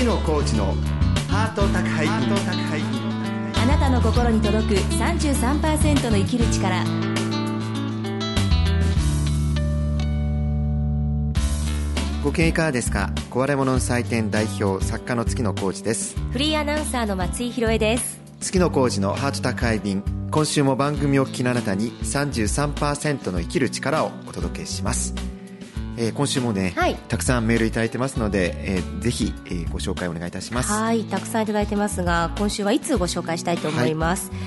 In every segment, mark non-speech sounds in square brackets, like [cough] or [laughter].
コーチのハート宅配便あなたの心に届く33%の生きる力。ご経営いかがですか？壊れ物の祭典代表作家の月野浩二です。フリーアナウンサーの松井宏恵です。月野浩二のハート宅配便。今週も番組を聞きのあなたに33%の生きる力をお届けしますえー、今週もね、はい、たくさんメールいただいてますので、えー、ぜひ、えー、ご紹介お願いいたします。はいたくさんいただいてますが今週はいつご紹介したいと思います、はい、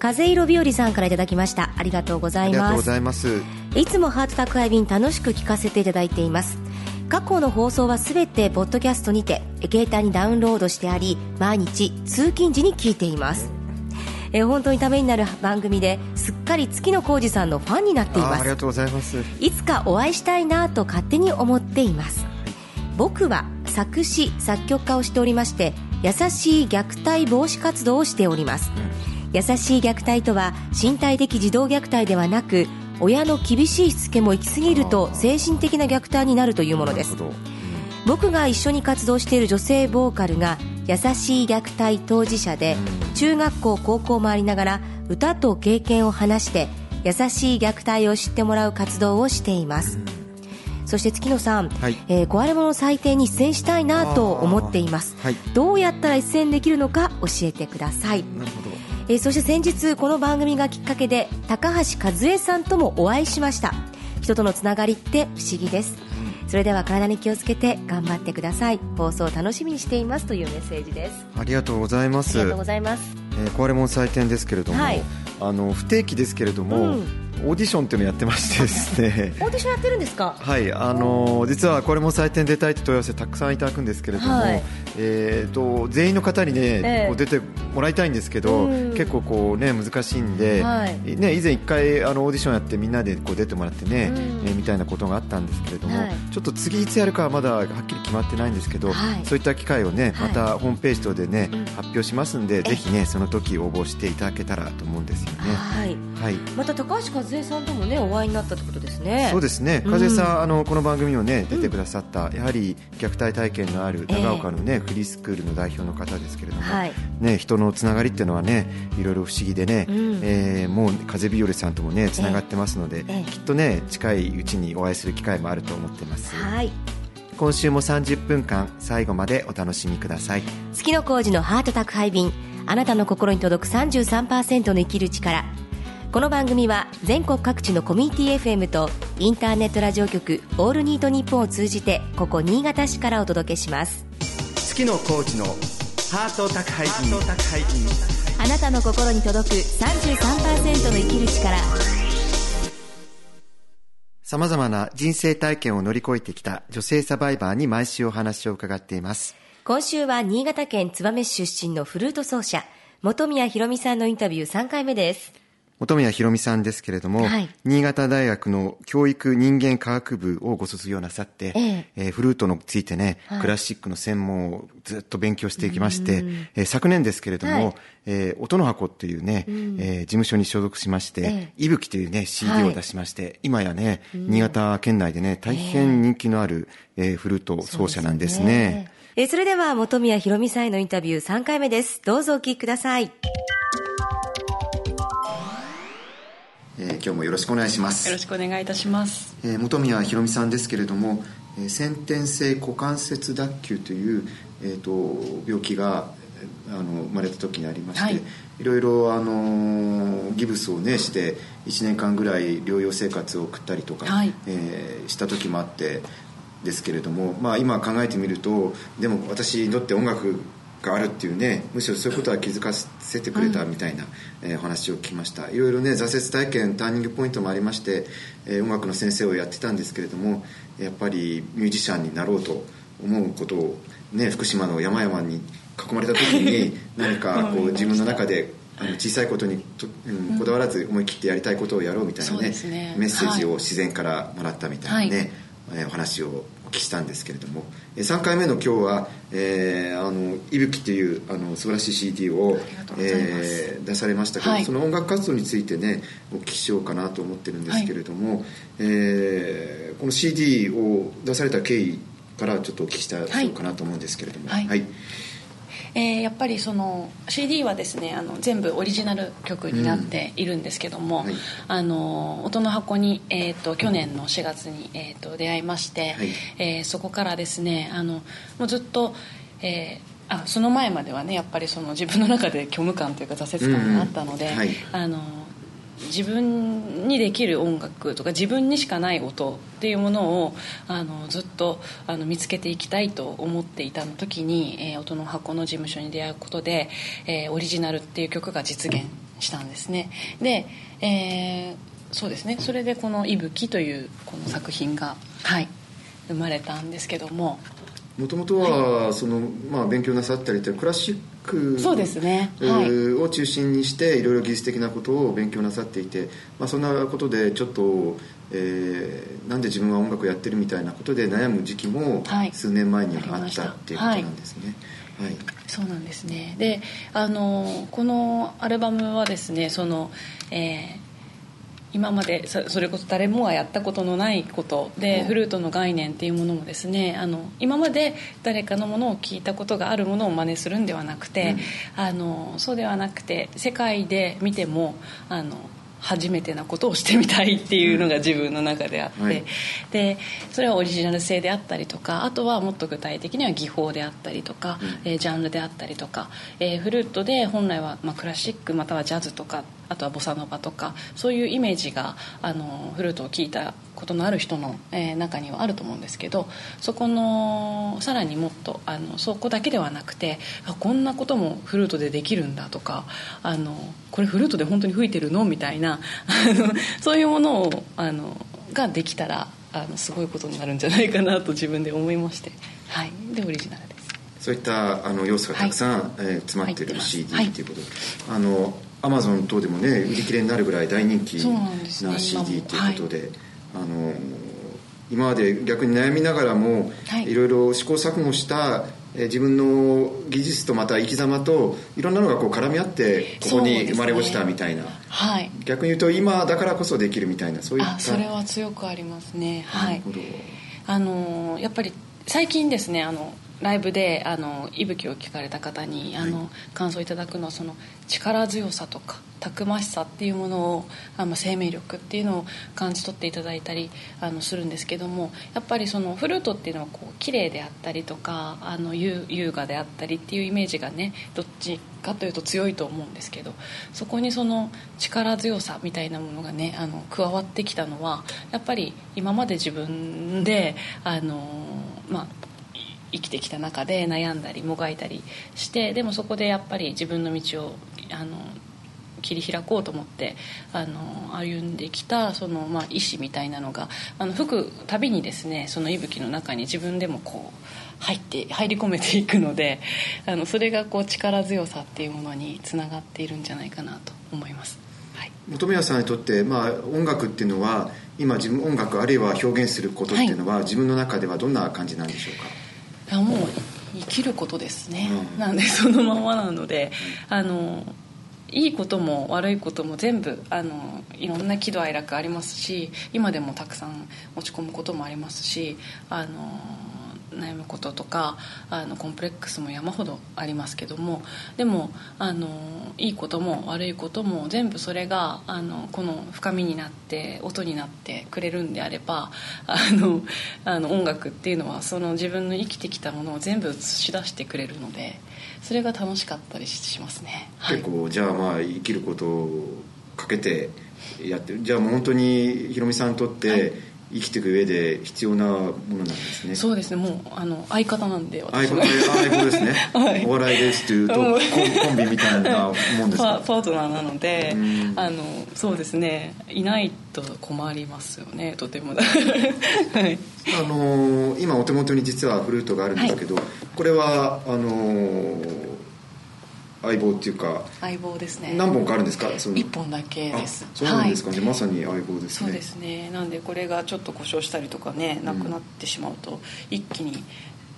風色日和さんからいただきました。ありがとうございます。ありがとうございます。いつもハート宅配便楽しく聞かせていただいています。過去の放送はすべてポッドキャストにて携帯にダウンロードしてあり毎日通勤時に聞いていますえー、本当にためになる番組ですっかり月野浩二さんのファンになっています。ありがとうございます。いつかお会いしたいなと勝手に思っています。僕は作詞作曲家をしておりまして優しい虐待防止活動をしております、うん、優しい虐待とは身体的児童虐待ではなく親の厳しいしつけも行き過ぎると精神的な虐待になるというものです、うん、僕が一緒に活動している女性ボーカルが優しい虐待当事者で中学校高校回りながら歌と経験を話して優しい虐待を知ってもらう活動をしています、そして月野さん、はい、えー、壊れ物祭典に出演したいなと思っています、はい、どうやったら出演できるのか教えてください。えー、そして先日この番組がきっかけで高橋和恵さんともお会いしました。人とのつながりって不思議ですそれでは体に気をつけて頑張ってください。放送を楽しみにしていますというメッセージです。ありがとうございます。ありがとうございます、えー、壊れ物祭典ですけれども、はい、あの不定期ですけれども、うんオーディションっていうのをやってましてですね。[laughs] オーディションやってるんですか？はいあの実はこれも採点出たいって問い合わせたくさんいただくんですけれども、はい、えーと、全員の方にね、えー、こう出てもらいたいんですけど、結構こうね難しいんで、はい、ね以前一回あのオーディションやってみんなでこう出てもらってね、えー、みたいなことがあったんですけれども、はい、ちょっと次いつやるかはまだはっきり決まってないんですけど、そういった機会をねまたホームページ等でね、発表しますんで、ぜひねその時応募していただけたらと思うんですよね。はい、はい、また高橋和恵さんともねお会いになったってことですね。そうですね。風さん、うん、あのこの番組をね出てくださった、うん、やはり虐待体験のある長岡のね、えー、フリースクールの代表の方ですけれども、はい、ね人のつながりっていうのはねいろいろ不思議でね、うん、えー、もう風日和さんともねつながってますので、えー、きっとね近いうちにお会いする機会もあると思ってます。はい。今週も30分間最後までお楽しみください。月野浩二のハート宅配便あなたの心に届く33%の生きる力この番組は全国各地のコミュニティ FM とインターネットラジオ局「オールニートニッポン」を通じてここ新潟市からお届けします。月野コーチのハート宅配便。あなたの心に届く33%の生きる力。さまざまな人生体験を乗り越えてきた女性サバイバーに毎週お話を伺っています。今週は新潟県燕市出身のフルート奏者本宮ひろみさんのインタビュー3回目です本宮ひろみさんですけれども、はい、新潟大学の教育人間科学部をご卒業なさって、ええ。えー、フルートについてね、はい、クラシックの専門をずっと勉強していきまして、えー、昨年ですけれども、はい、えー、音の箱っていうね、うえー、事務所に所属しまして、いぶきというね、CD を出しまして、今やね、新潟県内でね、大変人気のある、えー、フルート奏者なんですね。えー、それでは本宮ひろみさんへのインタビュー3回目です。どうぞお聞きください。えー、今日もよろしくお願いします。よろしくお願いいたします、えー、本宮ひろみさんですけれども、えー、先天性股関節脱臼という、えーと、病気があの生まれた時にありまして、はい、いろいろあのギブスをねして1年間ぐらい療養生活を送ったりとか、はい、えー、した時もあってですけれども、まあ、今考えてみるとでも私にとって音楽があるっていうねむしろそういうことは気づかせてくれたみたいな、うん、えー、話を聞きました。いろいろね挫折体験ターニングポイントもありまして、えー、音楽の先生をやってたんですけれどもやっぱりミュージシャンになろうと思うことを、ね、福島の山々に囲まれた時に [laughs] 何かこう自分の中であの小さいことにと、うん、こだわらず思い切ってやりたいことをやろうみたいなねね、メッセージを自然からもらったみたいなね、はい、えー、お話をお聞きしたんですけれども3回目の今日は「えー、あのいぶき」っていうあの素晴らしい CD を、えー、出されましたけど、はい、その音楽活動についてねお聞きしようかなと思ってるんですけれども、はい、えー、この CD を出された経緯からちょっとお聞きしたいかなと思うんですけれどもはい、はいえー、やっぱりその CD はですねあの全部オリジナル曲になっているんですけども、うんはい、あの音の箱に、えーと、去年の4月に、えーと、出会いまして、はい、えー、そこからですねあのもうずっと、えーあその前まではねやっぱりその自分の中で虚無感というか挫折感があったので、うん。はい、あの自分にできる音楽とか自分にしかない音っていうものをあのずっとあの見つけていきたいと思っていた時に、えー、音の箱の事務所に出会うことで、えー、オリジナルっていう曲が実現したんですね。で、えー、そうですね。それでこの「いぶき」というこの作品が、はい、生まれたんですけども。もともとはその、まあ、勉強なさったりとクラシックそうですね、はい、を中心にしていろいろ技術的なことを勉強なさっていて、まあ、そんなことでちょっと、えー、なんで自分は音楽やってるみたいなことで悩む時期も数年前にあったっていうことなんですね。はい、そうなんですね。であのこのアルバムはですねその、えー今までそれこそ誰もがやったことのないことで、フルートの概念っていうものもですねあの今まで誰かのものを聞いたことがあるものを真似するんではなくて、うん、あのそうではなくて世界で見てもあの初めてなことをしてみたいっていうのが自分の中であって、はい、でそれはオリジナル性であったりとかあとはもっと具体的には技法であったりとか、うん、えー、ジャンルであったりとか、えー、フルートで本来は、まあ、クラシックまたはジャズとかあとはボサノバとかそういうイメージがあのフルートを聴いたことのある人の、えー、中にはあると思うんですけどそこのさらにもっとあのそこだけではなくてあこんなこともフルートでできるんだとかあのこれフルートで本当に吹いてるの？みたいなそういうものをあのができたらあのすごいことになるんじゃないかなと自分で思いまして、はい、でオリジナルです。そういったあの要素がたくさん、はい、えー、詰まってる CD とい。うことで、はい、あのアマゾン等でもね売り切れになるぐらい大人気な CD ということで、ねはい、あの今まで逆に悩みながらも、はい、いろいろ試行錯誤した自分の技術とまた生き様といろんなのがこう絡み合ってここに生まれ落ちたみたいな、ね、はい、逆に言うと今だからこそできるみたいなそういったそれは強くありますね。はい。あのやっぱり最近ですねあのライブであの息吹を聞かれた方にあの、はい、感想いただくのはその力強さとかたくましさっていうものをあの生命力っていうのを感じ取っていただいたりあのするんですけどもやっぱりそのフルートっていうのはこう綺麗であったりとかあの優雅であったりっていうイメージがねどっちかというと強いと思うんですけどそこにその力強さみたいなものがねあの加わってきたのはやっぱり今まで自分であのまあ生きてきた中で悩んだりもがいたりしてでもそこでやっぱり自分の道をあの切り開こうと思ってあの歩んできたその、まあ、意志みたいなのがあの吹くたびにですねその息吹の中に自分でもこう入って入り込めていくのであのそれがこう力強さっていうものにつながっているんじゃないかなと思います。はい、本宮さんにとって、まあ、音楽っていうのは今自分音楽あるいは表現することっていうのは、はい、自分の中ではどんな感じなんでしょうか？いやもう生きることですね、うん、なんでそのままなのであのいいことも悪いことも全部あのいろんな喜怒哀楽ありますし今でもたくさん落ち込むこともありますしあの悩むこととかあのコンプレックスも山ほどありますけどもでもあのいいことも悪いことも全部それがあのこの深みになって音になってくれるんであればあのあの音楽っていうのはその自分の生きてきたものを全部映し出してくれるのでそれが楽しかったりしますね。結構、はい、じゃあまあ生きることをかけてやってる。じゃあもう本当にひろみさんにとって、はい生きていく上で必要なものなんですね。そうですね。もうあの相方なんで私相方相棒ですね、[laughs] はい、お笑いですというとコンビみたいなもんですか？[laughs] パートナーなのであのそうですね。いないと困りますよね。とても。[laughs] はい。あの今お手元に実はフルートがあるんですけど、はい、これはあの相棒っていうか相棒ですね。何本かあるんですか？一本だけです。そうなんですか。ね、はい、まさに相棒ですね。そうですね。なんでこれがちょっと故障したりとかねなくなってしまうと、一気に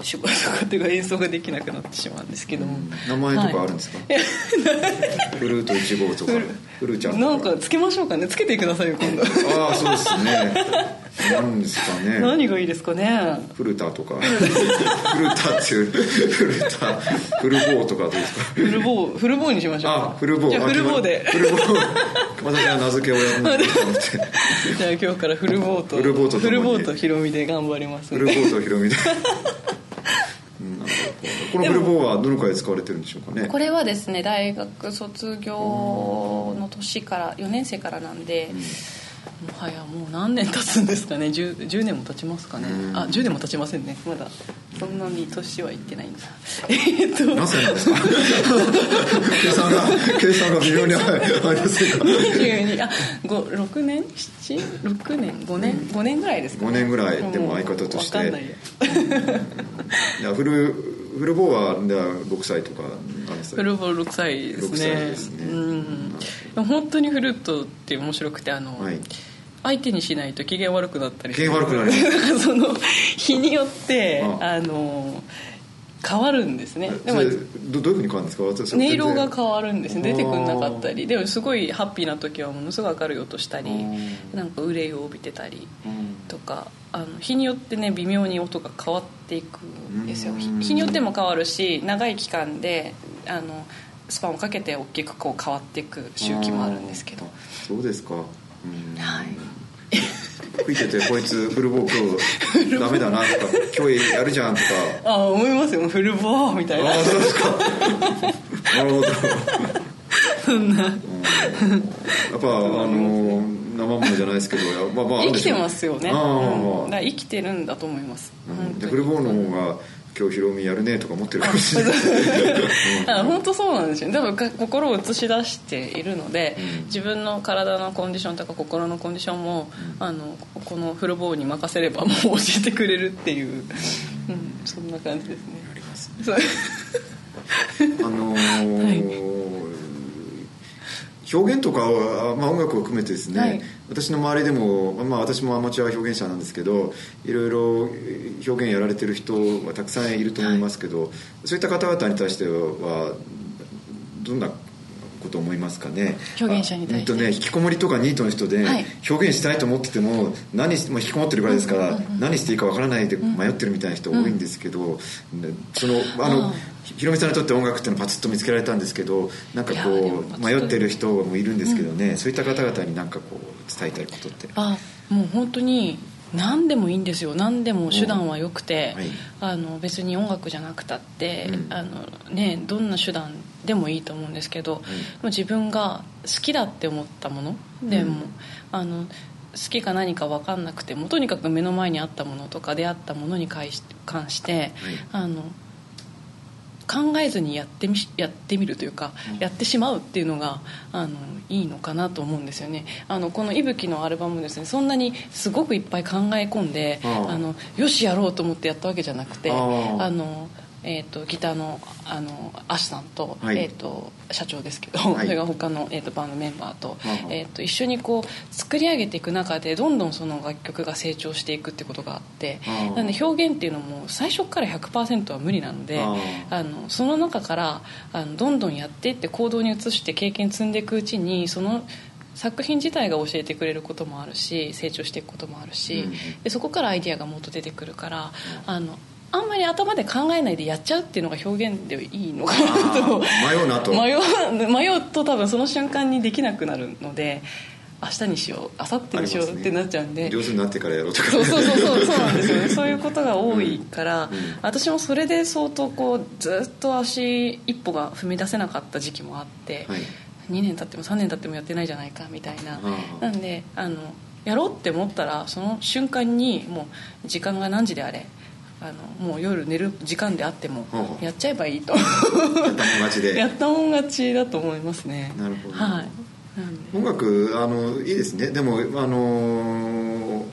仕事とかっていうか演奏ができなくなってしまうんですけども、うん、名前とかあるんですか、はい、フルート1号とかフルーちゃんなんかつけましょうかね。つけてくださいよ今度。ああそうですね。なんですかね。何がいいですかね。フルタとか。フルタっていうフルタフルボーとかどうですか？フルボーフルボーにしましょうあフルボー。じゃあフルボーで。フルボー。私は名付けをやらないと思って。じゃあ今日からフルボート。フルボートともにフルボートヒロミで頑張ります。フルボートヒロミでこのフルボーはどのくらい使われてるんでしょうかねこれはですね大学卒業の年から4年生からなんで、もはやもう何年経つんですかね 10, 10年も経ちますかね。うん。あ10年も経ちませんね。まだそんなに年はいってないんだ。[laughs] えっと。何歳なんですか？計算が計算が微妙にありませんか22あ6年？76年？5年？5年ぐらいですか、ね、5年ぐらいでも相方として。もう分かんないや。いやフルボーはでは6歳とかフルボー6歳です6歳ねですね。うん。本当にフルートって面白くてあの、はい。相手にしないと機嫌悪くなったり機嫌悪くなる [laughs] その日によってあ。あの変わるんですね。でもどどういうふうに変わるんですか？私音色が変わるんですね。出てくんなかあったり。でもすごいハッピーな時はものすごい明るい音したりうん。なんか憂いを帯びてたりうん。とかあの日によってね微妙に音が変わっていくんですよ。うん。日日によっても変わるし長い期間であのスパンをかけて大きくこう変わっていく周期もあるんですけど。あそうですか。うん。はい吹いててこいつフルボー今日ダメだなとか今日やるじゃんとか。ああ思いますよ。フルボーみたいな。ああそうですか。なるほどそん。なやっぱあの生ものじゃないですけどやまあまあ生きてますよね、ああうん。生きてるんだと思います、うん。フルボーの方が今日ヒロミやるねとか思ってるかもしれない。あ本当そうなんですよ。多分か心を映し出しているので、うん。自分の体のコンディションとか心のコンディションも、あのこのフルボーに任せればもう教えてくれるっていう、うん、そんな感じですね。ありますそう。あのー [laughs] 表現とかは、まあ、音楽を含めてですね、はい。私の周りでも、まあ、私もアマチュア表現者なんですけどいろいろ表現やられてる人はたくさんいると思いますけど、そういった方々に対してはどんなこと思いますかね？表現者に対して。あうんとね引きこもりとかニートの人ではい。表現したいと思ってても何し、まあ、引きこもってるぐらいですから、何していいかわからないで迷ってるみたいな人多いんですけど、ねそのあのあひろみさんにとって音楽っていうのはパツッと見つけられたんですけどなんかこう迷ってる人もいるんですけどね、そういった方々になんかこう伝えたいことって。あもう本当に何でもいいんですよ。何でも手段は良くて、はい。あの別に音楽じゃなくたって、うん。あのね、どんな手段でもいいと思うんですけど、もう自分が好きだって思ったものでも、うんあの好きか何か分かんなくてもとにかく目の前にあったものとか出会ったものに関し関して、あの考えずにやってみやってみるというか、うん。やってしまうっていうのがあのいいのかなと思うんですよね。あのこの「いぶき」のアルバムですねそんなにすごくいっぱい考え込んであのよしやろうと思ってやったわけじゃなくてあの、えー、とギターのあのアシさんと,、はい。えー、と社長ですけど、はい。それが他の、えー、とバンドメンバーと,、えー、と一緒にこう作り上げていく中でどんどんその楽曲が成長していくってことがあってなんで表現っていうのも最初から100%は無理なので。ああのその中からあのどんどんやっていって行動に移して経験積んでいくうちにその作品自体が教えてくれることもあるし成長していくこともあるし、うんでそこからアイディアがもっと出てくるから、あのあんまり頭で考えないでやっちゃうっていうのが表現でいいのかなと。迷うなと。[laughs] 迷う迷うと多分その瞬間にできなくなるので明日にしよう明後日にしようってなっちゃうんで、上手になってからやろうとか。そうそうそうそうそう。なんですよねそういうことが多いから、うん。私もそれで相当こうずっと足一歩が踏み出せなかった時期もあって、はい。2年経っても3年経ってもやってないじゃないかみたいな、あなんであのやろうって思ったらその瞬間にもう時間が何時であれあのもう夜寝る時間であってもはあやっちゃえばいいと。やったもん勝ちで。[laughs] やったもん勝ちだと思いますね。なるほど。はい。音楽あのいいですね。でもあの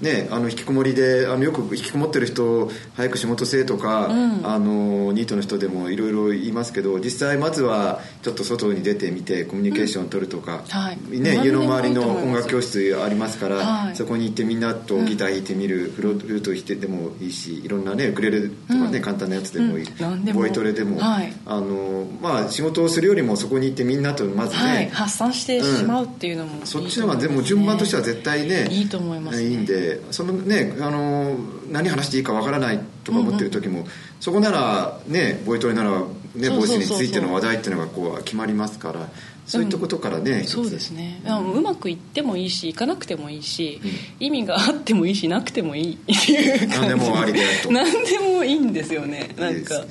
ねあの引きこもりであのよく引きこもってる人早く仕事せえとか、うん。あのニートの人でもいろいろ言いますけど実際まずはちょっと外に出てみてコミュニケーションを取るとか、うん。はい。ね、家の周りの音楽教室ありますから、はいそこに行ってみんなとギター弾いてみる、フルート弾いてでもいいしいろんなねウクレレとかね、うん。簡単なやつでもいい、ボイトレでも、はい。あのまあ、仕事をするよりもそこに行ってみんなとまずね、はい、発散してしまうっていうのもいいとそっちの方がでも順番としては絶対ねいいと思いますね。いいんでそのねあの何話していいかわからないとか思ってる時も、そこならねボイトレならねボイスについての話題っていうのがこう決まりますからそういったことからね、一つ。そうですね、あうまくいってもいいしいかなくてもいいし、意味があってもいいしなくてもいい。っていう感じ何でもありでと。何でもいいんですよね。なんか。ね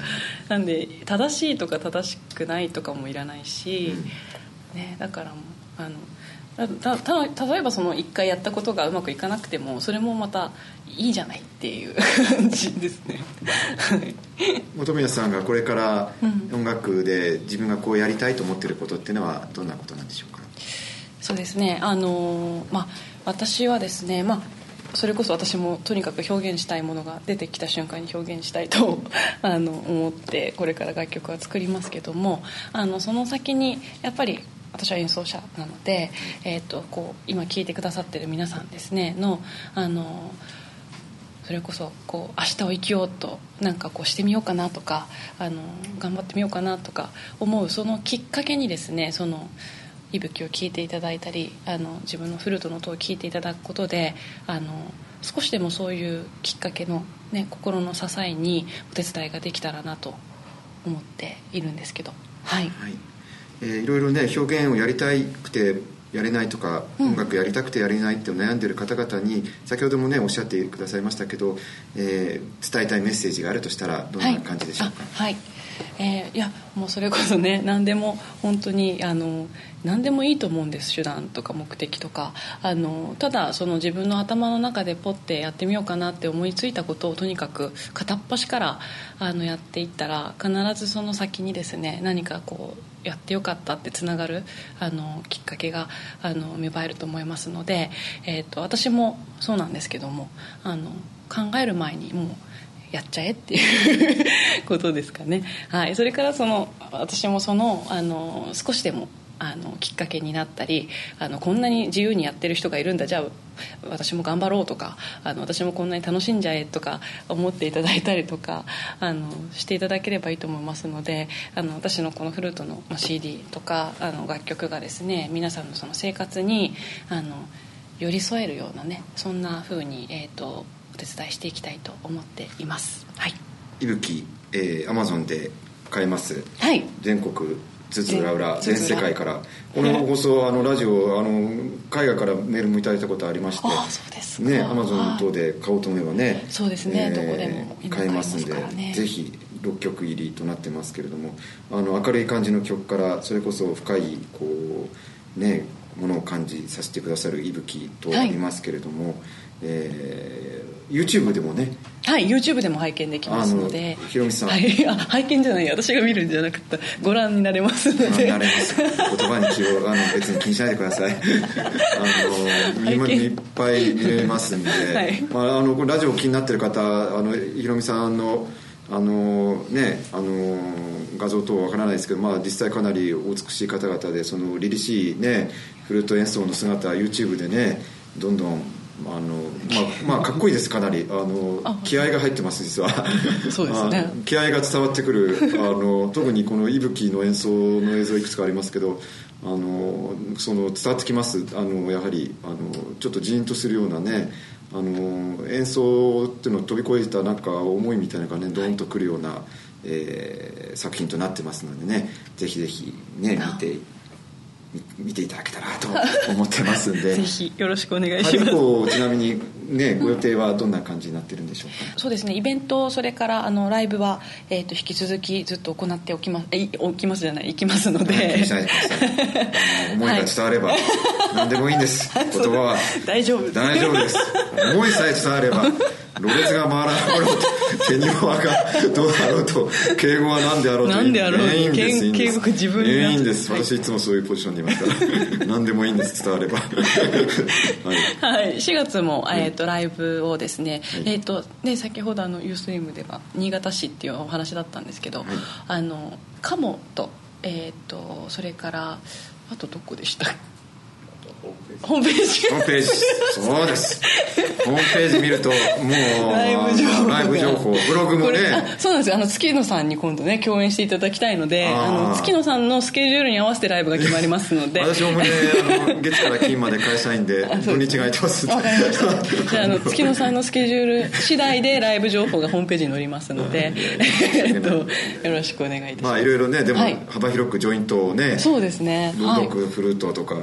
なんで正しいとか正しくないとかもいらないし、ね、だからあのたたた例えばその1回やったことがうまくいかなくてもそれもまたいいじゃないっていう [laughs] 感じですね。はい。本宮さんがこれからうん。音楽で自分がこうやりたいと思ってることっていうのはどんなことなんでしょうか？そうですね。あのまあ私はですねまあそれこそ私もとにかく表現したいものが出てきた瞬間に表現したいと [laughs] あの思ってこれから楽曲は作りますけどもあのその先にやっぱり私は演奏者なので、えー、とこう今聴いてくださってる皆さんですねのあのそれこそこう明日を生きようとなんかこうしてみようかなとかあの頑張ってみようかなとか思うそのきっかけにですねその息吹を聞いていただいたりあの自分のフルートの音を聞いていただくことであの少しでもそういうきっかけの、ね、心の支えにお手伝いができたらなと思っているんですけど。はい。はい。えーいろいろね表現をやりたくてやれないとか、うん。音楽やりたくてやれないって悩んでる方々に先ほどもねおっしゃってくださいましたけど、えー伝えたいメッセージがあるとしたらどんな感じでしょうか、はい、あはい。えーいやもうそれこそね [laughs] 何でも本当にあの何でもいいと思うんです手段とか目的とか。あのただその自分の頭の中でポッてやってみようかなって思いついたことをとにかく片っ端からあのやっていったら必ずその先にですね何かこうやってよかったってつながるあのきっかけがあの芽生えると思いますので、えー、と私もそうなんですけどもあの考える前にもうやっちゃえっていう [laughs] ことですかね、はい、それからその私もそのあの少しでもあのきっかけになったりあのこんなに自由にやってる人がいるんだじゃあ私も頑張ろうとかあの私もこんなに楽しんじゃえとか思っていただいたりとかあのしていただければいいと思いますのであの私のこのフルートのまあ CD とかあの楽曲がですね皆さんのその生活にあの寄り添えるようなねそんな風にえっ、とお手伝いしていきたいと思っています。はい、いぶき、えー、アマゾンで買えます？はい、全国津々浦々全全世界から。この放送あのラジオあの海外からメールもいただいたことありまして。ねアマゾン等で買おうと思えばね。そうですね。どこでも今買えますんで。ぜひ6曲入りとなってますけれども。あの明るい感じの曲からそれこそ深いこうねものを感じさせてくださる息吹とありますけれども、えー YouTube でもね。はい YouTube でも拝見できますので。ひろみさん。はい、あ拝見じゃない私が見るんじゃなくてご覧になれますので。ご覧になれます。言葉に気をあの別に気にしないでください。[laughs] あの今いっぱい見れますんで、はい。まあ、あのラジオ気になってる方あのひろみさんのあのねあの画像等はわからないですけど、まあ、実際かなりお美しい方々でその凛々しいねフルート演奏の姿 YouTube でねどんどんあのまあ、まあかっこいいですかなり。あのあ気合が入ってます実は。そうですね。あ気合が伝わってくる。あの特にこの息吹の演奏の映像いくつかありますけどあのその伝わってきます。あのやはりあのちょっとジーンとするようなねあの演奏っていうのを飛び越えたなんか思いみたいなのがねドーンとくるような、えー作品となってますのでねぜひぜひね見てみ見ていただけたらと思ってますんで。[laughs] ぜひよろしくお願いし春以ます降ちなみにねご予定はどんな感じになってるんでしょうか？そうですね。イベントそれからあのライブは、えー、と引き続きずっと行っておきます。えいおきますじゃない行きますので、気にしないでください。あの思いが伝われば、何でもいいんです。[laughs] 言葉は。大丈夫大丈夫です。思いさえ伝わればろれつが回らなかろうと手に輪がどうだろうと敬語は何であろうと何であろうといいんです。敬語自分にいいんです。私いつもそういうポジションにいますから。[laughs] 何でもいいんです伝われば。[laughs] はい。はい、4月も、えー、とライブをですね、はい。えーとね、先ほどあのユーストリームでは新潟市っていうお話だったんですけど、はい。あのカモとえー、っとそれからあとどこでしたホームページ。ホームページ。そうです。ホームページ見るともうライブ情報ライブ情報。ブログもね。そうなんですよ。あの月野さんに今度ね共演していただきたいのであの月野さんのスケジュールに合わせてライブが決まりますので。[laughs] 私もねあの月から金まで会社員で土日が空いてます。わかりました。じゃああの [laughs] 月野さんのスケジュール次第でライブ情報がホームページに載りますので [laughs] えっとよろしくお願いいたします。まあいろいろねでもはい。幅広くジョイントをねそうですね。はい。ロックフルートとか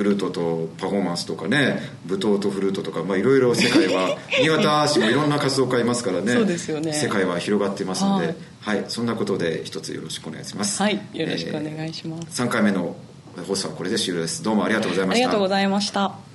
フルートとパフォーマンスとかね舞踏とフルートとかまあいろいろ世界は [laughs] 新潟市もいろんな活動家いますからねそうですよね。世界は広がっていますのではい。はいそんなことで一つよろしくお願いします。はいよろしくお願いします、3回目の放送はこれで終了です。どうもありがとうございました。ありがとうございました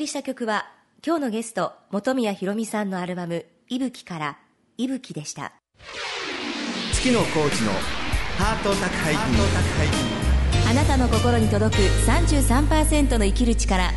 送りした曲は今日のゲスト本宮ひろみさんのアルバム「いぶき」から「いぶき」でした。月野コーチのハート宅配便。あなたの心に届く33%の生きる力。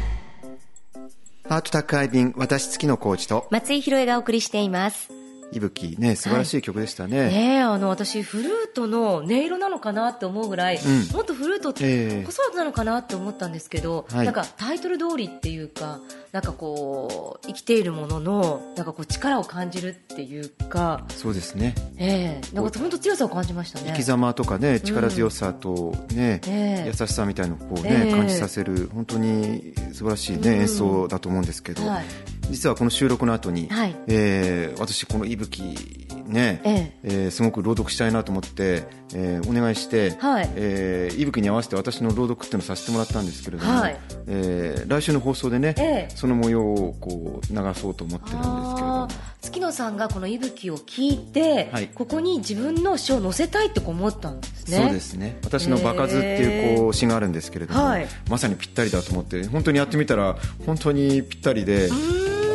ハート宅配便私月野浩二と。松井宏恵がお送りしていますいぶきね素晴らしい曲でしたね、ねえあの私フルートの音色なのかなって思うぐらい、うん。もっとフルートってええ。子育てなのかなって思ったんですけど、はい。なんかタイトル通りっていうかなんかこう生きているもののなんかこう力を感じるっていうか、そうですね。ええ。なんか本当強さを感じましたね。生き様とかね力強さとね、ええ。優しさみたいのをこうね、ええ。感じさせる本当に素晴らしいね、うん。演奏だと思うんですけど、はい実はこの収録の後に、はい。えー私この息吹ね、ええ。ーすごく朗読したいなと思って、えーお願いして、はい。えー息吹に合わせて私の朗読っていうのをさせてもらったんですけれども、はい。えー来週の放送でね、ええ。その模様をこう流そうと思ってるんですけれども。月野さんがこの息吹を聞いて、はい。ここに自分の詩を載せたいって思ったんですね。そうですね。私の「場数」っていうこう詩があるんですけれども、はい。まさにぴったりだと思って本当にやってみたら本当にぴったりで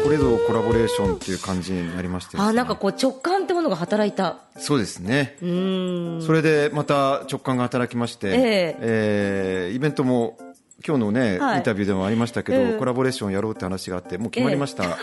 これぞコラボレーションっていう感じになりましてね。あーなんかこう直感ってものが働いた。そうですね。うーん。それでまた直感が働きまして、ええ。えーイベントも今日のね、はい。インタビューでもありましたけど、ええコラボレーションやろうって話があってもう決まりました、[laughs] 早いで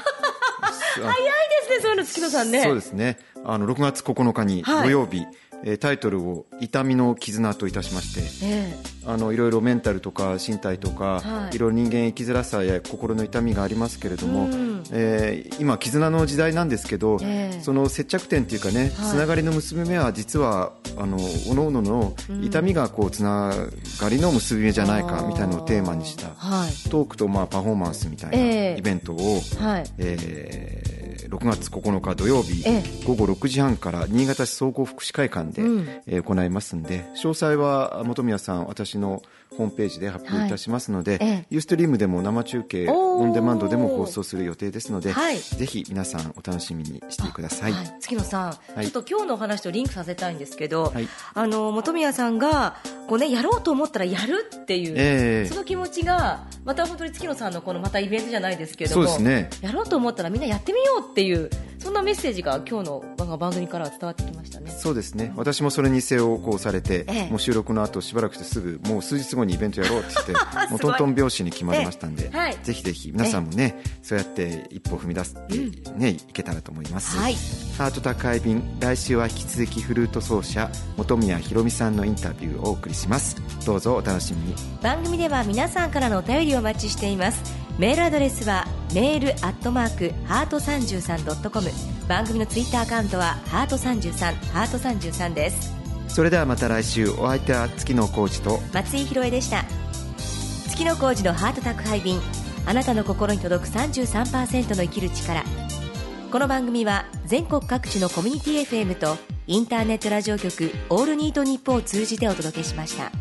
すねそういうの月野さんね。そうですね。あの6月9日にはい。土曜日、えータイトルを「痛みの絆」といたしましてえあのいろいろメンタルとか身体とか、はい。い、ろいろ人間生きづらさや心の痛みがありますけれども、うん。えー今絆の時代なんですけど、ええ。その接着点っていうかね、つながりの結び目は実はあの各々の痛みがこうつながりの結び目じゃないかみたいなのをテーマにしたはい。トークとまあパフォーマンスみたいえなえ。イベントを、はい。えー6月9日土曜日、え午後6時半から新潟市総合福祉会館で、うん。えー行いますんで詳細は本宮さん私のホームページで発表いたしますので、はい。ええ。ユーストリームでも生中継オンデマンドでも放送する予定ですので、はい。ぜひ皆さんお楽しみにしてください。はい、月野さん、はい。ちょっと今日のお話とリンクさせたいんですけど、はい。あの本宮さんがこう、ね、やろうと思ったらやるっていう、ええ。その気持ちがまた本当に月野さんのこのまたイベントじゃないですけどもね。やろうと思ったらみんなやってみようっていうそんなメッセージが今日の番番組からは伝わってきましたね。そうですね。私もそれに背をこうされて、ええ。もう収録の後しばらくしてすぐもう数日後にイベントやろうって言って [laughs] もうトントン拍子に決まりましたんで、ええ。はい。ぜひぜひ皆さんもね、そうやって一歩踏み出すって、ねいけたらと思います、はい。ハート宅配便来週は引き続きフルート奏者本宮ひろみさんのインタビューをお送りします。どうぞお楽しみに。番組では皆さんからのお便りをお待ちしていますメールアドレスはメールアットマークハート33ドットコム。番組のツイッターアカウントはハート33ハート33です。それではまた来週お相手は月野浩二と松井宏恵でした。月の工事のハート宅配便あなたの心に届く33%の生きる力。この番組は全国各地のコミュニティ FM とインターネットラジオ局オールニートニッポンを通じてお届けしました